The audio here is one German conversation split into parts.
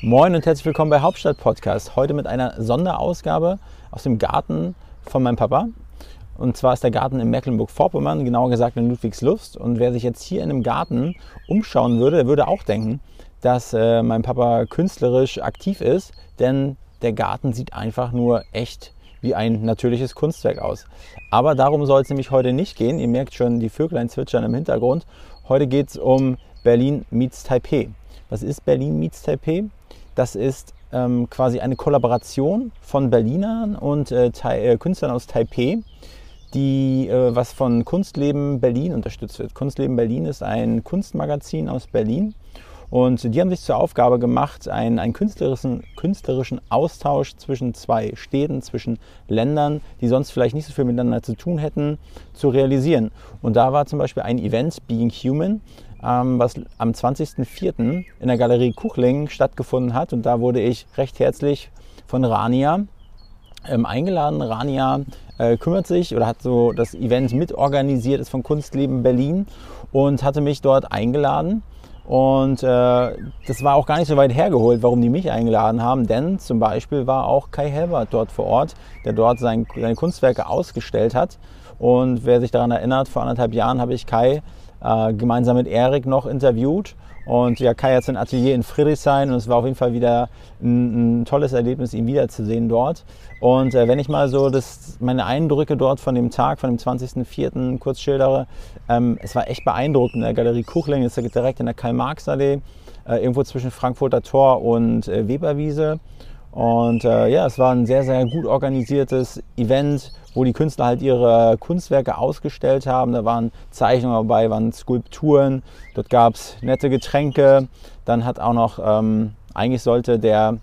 Moin und herzlich willkommen bei Hauptstadt Podcast. Heute mit einer Sonderausgabe aus dem Garten von meinem Papa. Und zwar ist der Garten in Mecklenburg-Vorpommern, genauer gesagt in Ludwigslust. Und wer sich jetzt hier in dem Garten umschauen würde, der würde auch denken, dass äh, mein Papa künstlerisch aktiv ist, denn der Garten sieht einfach nur echt wie ein natürliches Kunstwerk aus. Aber darum soll es nämlich heute nicht gehen. Ihr merkt schon die Vöglein zwitschern im Hintergrund. Heute geht es um Berlin meets Taipei. Was ist Berlin meets Taipei? Das ist ähm, quasi eine Kollaboration von Berlinern und äh, äh, Künstlern aus Taipei, die äh, was von Kunstleben Berlin unterstützt wird. Kunstleben Berlin ist ein Kunstmagazin aus Berlin und die haben sich zur Aufgabe gemacht, einen, einen künstlerischen, künstlerischen Austausch zwischen zwei Städten, zwischen Ländern, die sonst vielleicht nicht so viel miteinander zu tun hätten, zu realisieren. Und da war zum Beispiel ein Event, Being Human, was am 20.04. in der Galerie Kuchling stattgefunden hat. Und da wurde ich recht herzlich von Rania ähm, eingeladen. Rania äh, kümmert sich oder hat so das Event mitorganisiert, ist von Kunstleben Berlin und hatte mich dort eingeladen. Und äh, das war auch gar nicht so weit hergeholt, warum die mich eingeladen haben, denn zum Beispiel war auch Kai Helbert dort vor Ort, der dort sein, seine Kunstwerke ausgestellt hat. Und wer sich daran erinnert, vor anderthalb Jahren habe ich Kai äh, gemeinsam mit Erik noch interviewt. Und ja, Kai hat sein Atelier in Friedrichshain und es war auf jeden Fall wieder ein, ein tolles Erlebnis, ihn wiederzusehen dort. Und äh, wenn ich mal so das, meine Eindrücke dort von dem Tag, von dem 20.04. kurz schildere, ähm, es war echt beeindruckend. Der Galerie Kuchling ist direkt in der Karl-Marx-Allee, äh, irgendwo zwischen Frankfurter Tor und äh, Weberwiese. Und äh, ja, es war ein sehr, sehr gut organisiertes Event, wo die Künstler halt ihre Kunstwerke ausgestellt haben. Da waren Zeichnungen dabei, waren Skulpturen, dort gab es nette Getränke. Dann hat auch noch, ähm, eigentlich sollte der,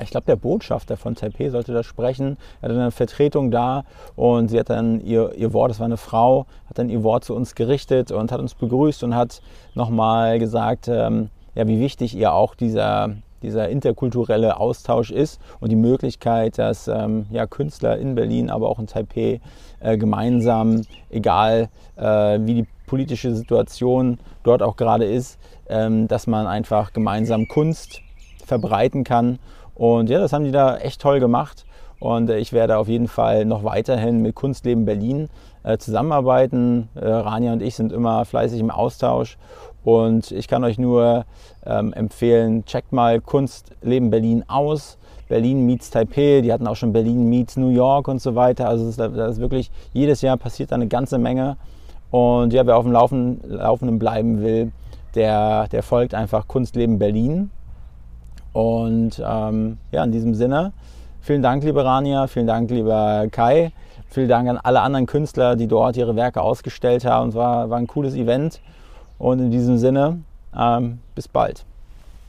ich glaube der Botschafter von Taipei sollte da sprechen, er hatte eine Vertretung da und sie hat dann ihr, ihr Wort, das war eine Frau, hat dann ihr Wort zu uns gerichtet und hat uns begrüßt und hat nochmal gesagt, ähm, ja, wie wichtig ihr auch dieser dieser interkulturelle Austausch ist und die Möglichkeit, dass ähm, ja, Künstler in Berlin, aber auch in Taipei äh, gemeinsam, egal äh, wie die politische Situation dort auch gerade ist, ähm, dass man einfach gemeinsam Kunst verbreiten kann. Und ja, das haben die da echt toll gemacht. Und äh, ich werde auf jeden Fall noch weiterhin mit Kunstleben Berlin äh, zusammenarbeiten. Äh, Rania und ich sind immer fleißig im Austausch. Und ich kann euch nur ähm, empfehlen, checkt mal Kunstleben Berlin aus. Berlin meets Taipei, die hatten auch schon Berlin meets New York und so weiter. Also das ist, das ist wirklich, jedes Jahr passiert da eine ganze Menge. Und ja, wer auf dem Laufen, Laufenden bleiben will, der, der folgt einfach Kunstleben Berlin. Und ähm, ja, in diesem Sinne, vielen Dank, liebe Rania, vielen Dank, lieber Kai. Vielen Dank an alle anderen Künstler, die dort ihre Werke ausgestellt haben. Es war, war ein cooles Event. Und in diesem Sinne, ähm, bis bald.